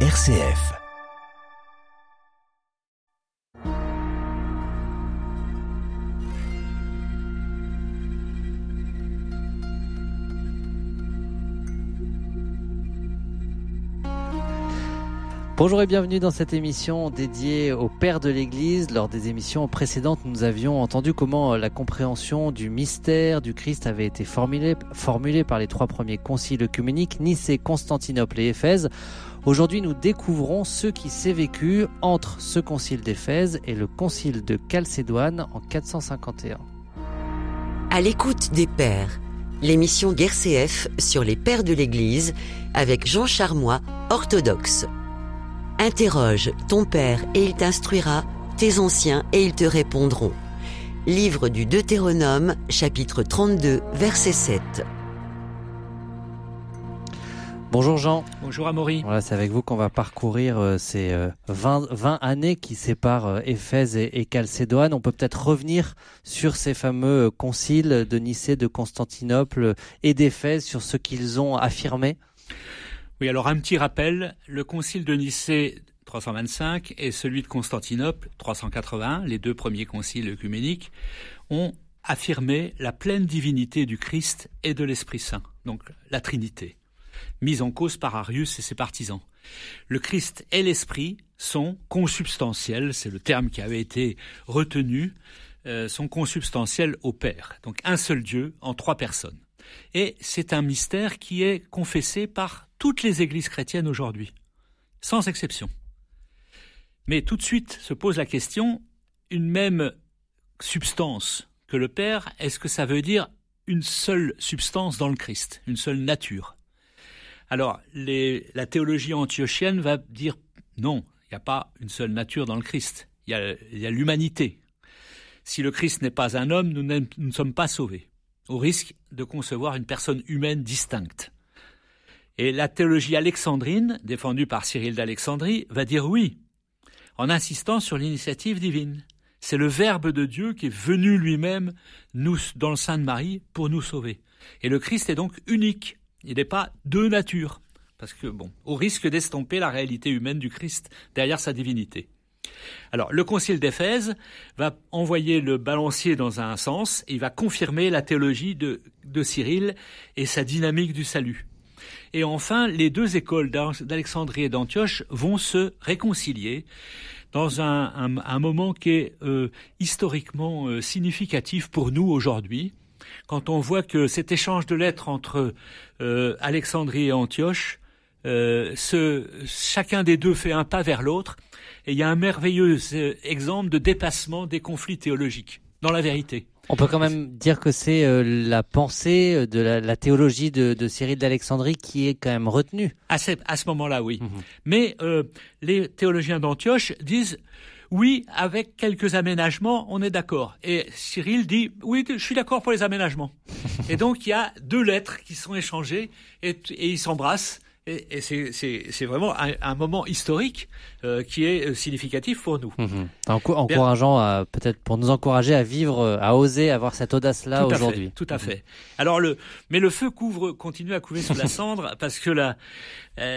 RCF. Bonjour et bienvenue dans cette émission dédiée au Père de l'Église. Lors des émissions précédentes, nous avions entendu comment la compréhension du mystère du Christ avait été formulée, par les trois premiers conciles œcuméniques, Nicée, Constantinople et Éphèse. Aujourd'hui, nous découvrons ce qui s'est vécu entre ce concile d'Éphèse et le concile de Chalcédoine en 451. À l'écoute des pères, l'émission CF sur les pères de l'Église avec Jean Charmois, orthodoxe. Interroge ton père et il t'instruira, tes anciens et ils te répondront. Livre du Deutéronome, chapitre 32, verset 7. Bonjour Jean. Bonjour Amaury. Voilà, c'est avec vous qu'on va parcourir euh, ces 20, euh, 20, années qui séparent euh, Éphèse et, et Chalcédoine. On peut peut-être revenir sur ces fameux conciles de Nicée, de Constantinople et d'Éphèse, sur ce qu'ils ont affirmé. Oui, alors un petit rappel, le concile de Nicée 325 et celui de Constantinople 381, les deux premiers conciles œcuméniques, ont affirmé la pleine divinité du Christ et de l'Esprit Saint, donc la Trinité, mise en cause par Arius et ses partisans. Le Christ et l'Esprit sont consubstantiels, c'est le terme qui avait été retenu, euh, sont consubstantiels au Père, donc un seul Dieu en trois personnes. Et c'est un mystère qui est confessé par toutes les églises chrétiennes aujourd'hui, sans exception. Mais tout de suite se pose la question, une même substance que le Père, est-ce que ça veut dire une seule substance dans le Christ, une seule nature? Alors, la théologie antiochienne va dire non, il n'y a pas une seule nature dans le Christ, il y a l'humanité. Si le Christ n'est pas un homme, nous ne sommes pas sauvés au risque de concevoir une personne humaine distincte. Et la théologie alexandrine, défendue par Cyril d'Alexandrie, va dire oui, en insistant sur l'initiative divine. C'est le Verbe de Dieu qui est venu lui-même dans le sein de Marie pour nous sauver. Et le Christ est donc unique. Il n'est pas de nature. Parce que, bon, au risque d'estomper la réalité humaine du Christ derrière sa divinité. Alors, le concile d'Éphèse va envoyer le balancier dans un sens et il va confirmer la théologie de, Cyril et sa dynamique du salut. Et enfin, les deux écoles d'Alexandrie et d'Antioche vont se réconcilier dans un, moment qui est euh, historiquement euh, significatif pour nous aujourd'hui, quand on voit que cet échange de lettres entre euh, Alexandrie et Antioche, chacun des deux fait un pas vers l'autre, et il y a un merveilleux exemple de dépassement des conflits théologiques, dans la vérité. On peut quand même dire que c'est euh, la pensée euh, de la, théologie de, Cyril d'Alexandrie qui est quand même retenue. À ce, à ce moment-là, oui. Mhm. Mais les théologiens d'Antioche disent oui, avec quelques aménagements, on est d'accord. Et Cyril dit oui, je suis d'accord pour les aménagements. et donc il y a deux lettres qui sont échangées et, et ils s'embrassent. Et, c'est vraiment un, moment historique euh, qui est euh, significatif pour nous. Mhm. Encourageant peut-être pour nous encourager à vivre, euh, à oser avoir cette audace-là aujourd'hui. Tout à fait. Alors le, mais le feu couvre, continue à couver sous la cendre parce que la,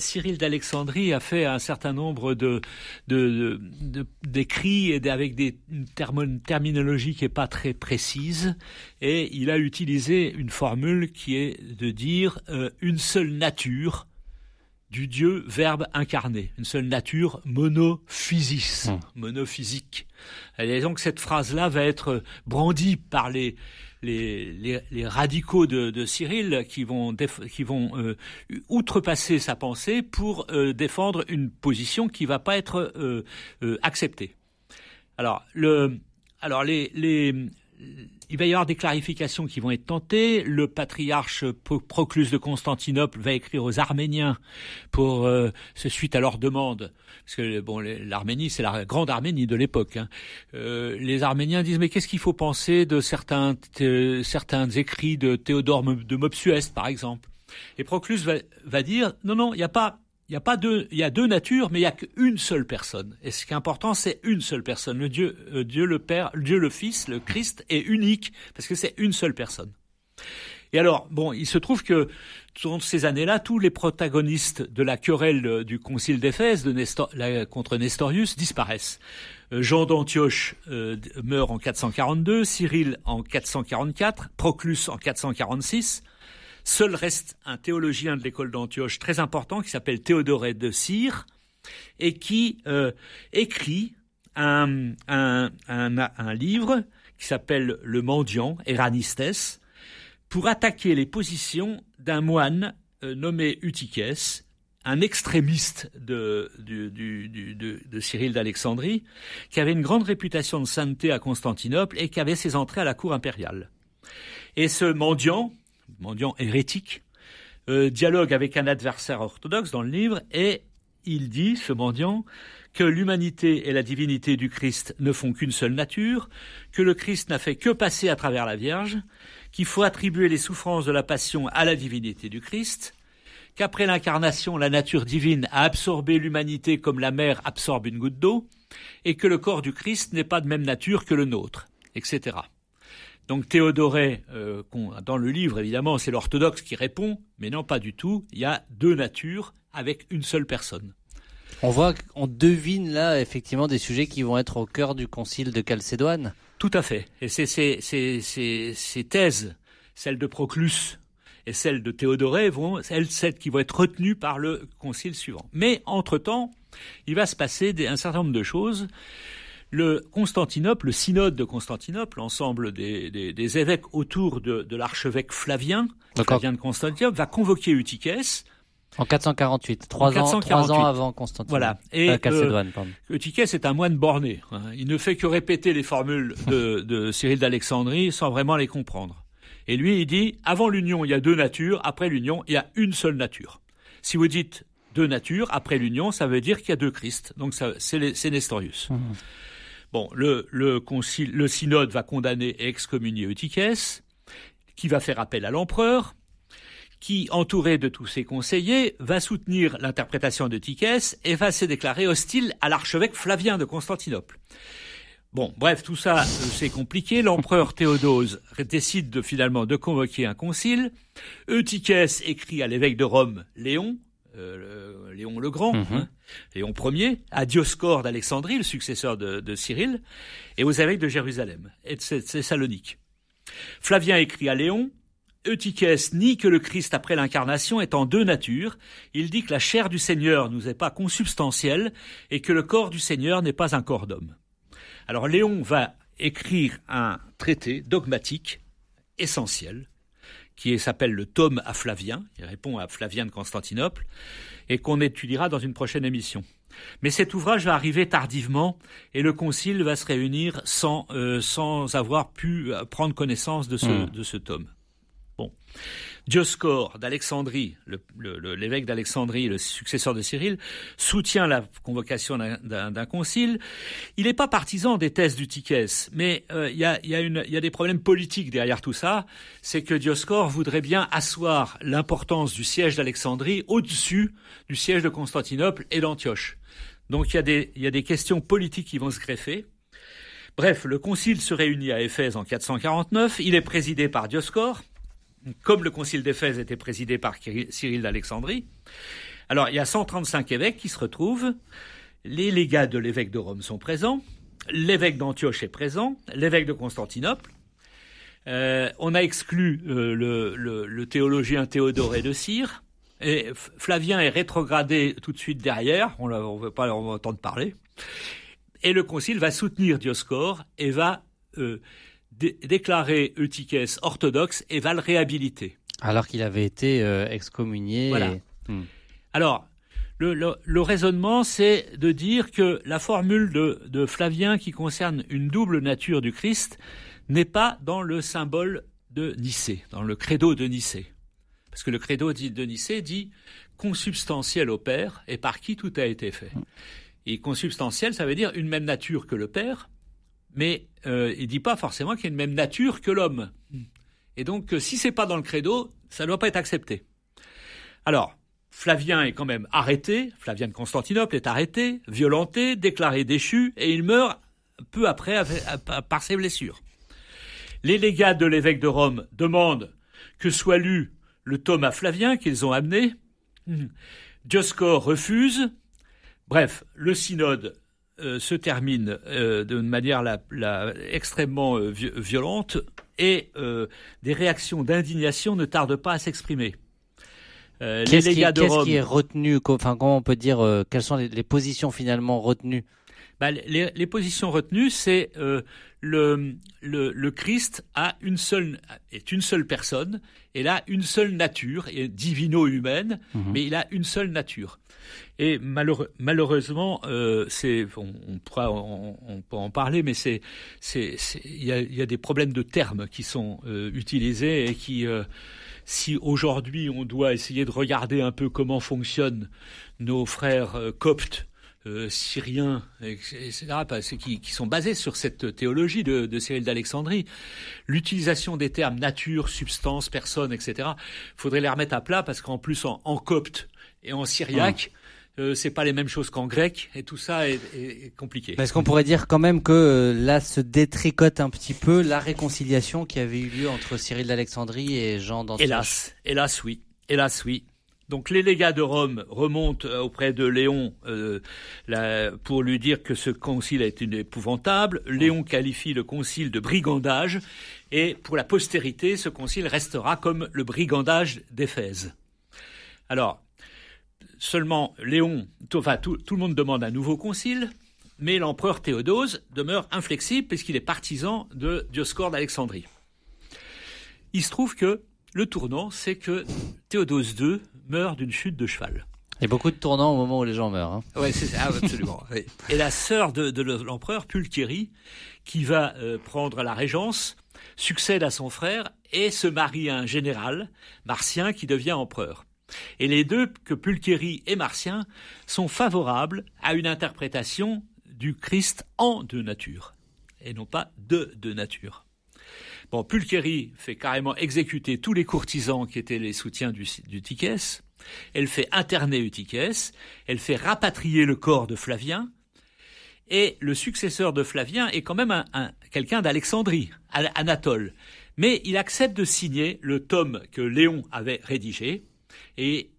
Cyril d'Alexandrie a fait un certain nombre de d'écrits de, de, et avec des une terminologie qui est pas très précise et il a utilisé une formule qui est de dire une seule nature du Dieu Verbe incarné, une seule nature monophysis, hum. monophysique. Et donc cette phrase-là va être brandie par les les, les, radicaux de, Cyril qui vont qui vont euh, outrepasser sa pensée pour euh, défendre une position qui va pas être euh, acceptée. Alors le alors les, les il va y avoir des clarifications qui vont être tentées. Le patriarche Proclus de Constantinople va écrire aux Arméniens pour, euh, suite à leur demande, parce que bon, l'Arménie c'est la grande Arménie de l'époque. Hein. Euh, les Arméniens disent mais qu'est-ce qu'il faut penser de certains certains écrits de Théodore de Mopsueste par exemple? Et Proclus va, va dire non non il n'y a pas il y a pas deux, il y a deux natures, mais il y a qu'une seule personne. Et ce qui est important, c'est une seule personne. Le Dieu, euh, Dieu le Père, Dieu le Fils, le Christ est unique parce que c'est une seule personne. Et alors, bon, il se trouve que dans ces années-là, tous les protagonistes de la querelle du concile d'Éphèse contre Nestorius disparaissent. Euh, Jean d'Antioche euh, meurt en 442, Cyril en 444, Proclus en 446. Seul reste un théologien de l'école d'Antioche très important qui s'appelle Théodoré de Cyr et qui euh, écrit un, livre qui s'appelle Le Mendiant, Eranistes, pour attaquer les positions d'un moine euh, nommé Eutychès, un extrémiste de, du, de Cyril d'Alexandrie, qui avait une grande réputation de sainteté à Constantinople et qui avait ses entrées à la cour impériale. Et ce mendiant, mendiant hérétique, euh, dialogue avec un adversaire orthodoxe dans le livre et il dit, ce mendiant, que l'humanité et la divinité du Christ ne font qu'une seule nature, que le Christ n'a fait que passer à travers la Vierge, qu'il faut attribuer les souffrances de la passion à la divinité du Christ, qu'après l'incarnation, la nature divine a absorbé l'humanité comme la mer absorbe une goutte d'eau, et que le corps du Christ n'est pas de même nature que le nôtre, etc. Donc Théodoré, euh, dans le livre évidemment, c'est l'orthodoxe qui répond, mais non pas du tout, il y a deux natures avec une seule personne. On voit, on devine là effectivement des sujets qui vont être au cœur du concile de Chalcédoine. Tout à fait. Et c'est ces thèses, celles de Proclus et celles de Théodoré, vont elles celles qui vont être retenues par le concile suivant. Mais entre-temps, il va se passer un certain nombre de choses. Le Constantinople, le synode de Constantinople, l'ensemble des, des, évêques autour de, de l'archevêque Flavien, Flavien de Constantinople, va convoquer Eutychès en 448, trois, Ans, trois ans avant Constantine. Voilà. Et euh, euh Eutychès est un moine borné. Hein. Il ne fait que répéter les formules de, de Cyril d'Alexandrie sans vraiment les comprendre. Et lui, il dit, avant l'union, il y a deux natures, après l'union, il y a une seule nature. Si vous dites deux natures, après l'union, ça veut dire qu'il y a deux Christ. Donc c'est Nestorius. Mmh. Bon, le, synode va condamner et excommunier Eutychès, qui va faire appel à l'empereur qui, entouré de tous ses conseillers, va soutenir l'interprétation de Tichès et va se déclarer hostile à l'archevêque Flavien de Constantinople. Bon, bref, tout ça, euh, c'est compliqué. L'empereur Théodose décide de, finalement de convoquer un concile. Eutychès écrit à l'évêque de Rome, Léon, euh, Léon le Grand, mhm. hein, Léon Ier, à Dioscore d'Alexandrie, le successeur de, de, Cyril, et aux évêques de Jérusalem et de Thessalonique. Flavien écrit à Léon, Eutychès nie que le Christ après l'incarnation est en deux natures. Il dit que la chair du Seigneur nous est pas consubstantielle et que le corps du Seigneur n'est pas un corps d'homme. Alors Léon va écrire un traité dogmatique essentiel qui s'appelle le tome à Flavien, il répond à Flavien de Constantinople, et qu'on étudiera dans une prochaine émission. Mais cet ouvrage va arriver tardivement et le concile va se réunir sans, euh, sans avoir pu prendre connaissance de ce, hmm. de ce tome. Bon. Dioscore d'Alexandrie, l'évêque d'Alexandrie, le successeur de Cyril, soutient la convocation d'un concile. Il n'est pas partisan des thèses d'Utichès, mais euh, il y, a, des problèmes politiques derrière tout ça. C'est que Dioscore voudrait bien asseoir l'importance du siège d'Alexandrie au-dessus du siège de Constantinople et d'Antioche. Donc il y, a des, questions politiques qui vont se greffer. Bref, le concile se réunit à Éphèse en 449. Il est présidé par Dioscore comme le concile d'Éphèse était présidé par Cyril d'Alexandrie, alors il y a 135 évêques qui se retrouvent, les légats de l'évêque de Rome sont présents, l'évêque d'Antioche est présent, l'évêque de Constantinople, euh, on a exclu euh, le, théologien Théodoré de Cire, et Flavien est rétrogradé tout de suite derrière, on ne veut pas entendre parler, et le concile va soutenir Dioscore et va euh, déclarer Eutychès orthodoxe et va le réhabiliter. Alors qu'il avait été euh, excommunié. Voilà. Hmm. Alors, le, raisonnement, c'est de dire que la formule de, Flavien qui concerne une double nature du Christ n'est pas dans le symbole de Nicée, dans le credo de Nicée. Parce que le credo de Nicée dit consubstantiel au Père et par qui tout a été fait. Hmm. Et consubstantiel, ça veut dire une même nature que le Père, mais euh, il dit pas forcément qu'il y a une même nature que l'homme. Et donc, euh, si c'est pas dans le credo, ça ne doit pas être accepté. Alors, Flavien est quand même arrêté, Flavien de Constantinople est arrêté, violenté, déclaré déchu, et il meurt peu après par ses blessures. Les légats de l'évêque de Rome demandent que soit lu le tome à Flavien qu'ils ont amené. Dioscore refuse. Bref, le synode euh, se termine euh, d'une manière extrêmement euh, violente et des réactions d'indignation ne tardent pas à s'exprimer. Qu'est-ce qui, qui, est retenu Enfin, comment on peut dire Quelles sont les, positions finalement retenues bah, les, positions retenues, c'est le, le, Christ a une seule, est une seule personne, et a une seule nature, et divino-humaine, mhm. mais il a une seule nature. Et malheureusement, euh, c'est, on, pourra, on, peut en parler, mais il y a, y a, des problèmes de termes qui sont euh, utilisés et qui, euh, si aujourd'hui on doit essayer de regarder un peu comment fonctionnent nos frères coptes euh, syriens, etc., qui, qui, sont basés sur cette théologie de, de Cyril d'Alexandrie. L'utilisation des termes nature, substance, personne, etc., faudrait les remettre à plat parce qu'en plus, en, copte et en syriaque, euh, c'est pas les mêmes choses qu'en grec et tout ça est, est, compliqué. Est-ce qu'on pourrait dire quand même que euh, là se détricote un petit peu la réconciliation qui avait eu lieu entre Cyril d'Alexandrie et Jean d'Antioche Hélas, hélas oui, hélas oui. Donc les légats de Rome remontent euh, auprès de Léon euh, pour lui dire que ce concile est épouvantable. Léon qualifie le concile de brigandage et pour la postérité, ce concile restera comme le brigandage d'Éphèse. Alors, seulement Léon, enfin tout, tout, le monde demande un nouveau concile, mais l'empereur Théodose demeure inflexible puisqu'il est partisan de Dioscore d'Alexandrie. Il se trouve que le tournant, c'est que Théodose II meurt d'une chute de cheval. Il y a beaucoup de tournants au moment où les gens meurent. Hein. C'est ah, absolument. Et la sœur de, l'empereur, Pulchérie, qui va euh, prendre la régence, succède à son frère et se marie à un général, Martien, qui devient empereur. Et les deux, que Pulchérie et Martien, sont favorables à une interprétation du Christ en deux natures, et non pas de deux natures. Bon, Pulchéry fait carrément exécuter tous les courtisans qui étaient les soutiens du, Elle fait interner Eutychès. Elle fait rapatrier le corps de Flavien. Et le successeur de Flavien est quand même un, quelqu'un d'Alexandrie, Anatole. Mais il accepte de signer le tome que Léon avait rédigé. Et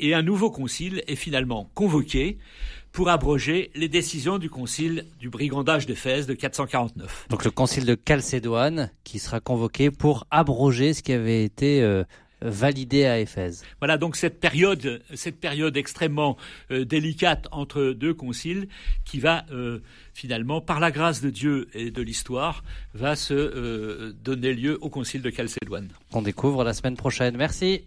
un nouveau concile est finalement convoqué pour abroger les décisions du concile du brigandage d'Éphèse de 449. Donc le concile de Chalcédoine qui sera convoqué pour abroger ce qui avait été euh, validé à Éphèse. Voilà donc cette période, cette période extrêmement euh, délicate entre deux conciles qui va euh, finalement, par la grâce de Dieu et de l'histoire, va se donner lieu au concile de Chalcédoine. On découvre la semaine prochaine. Merci.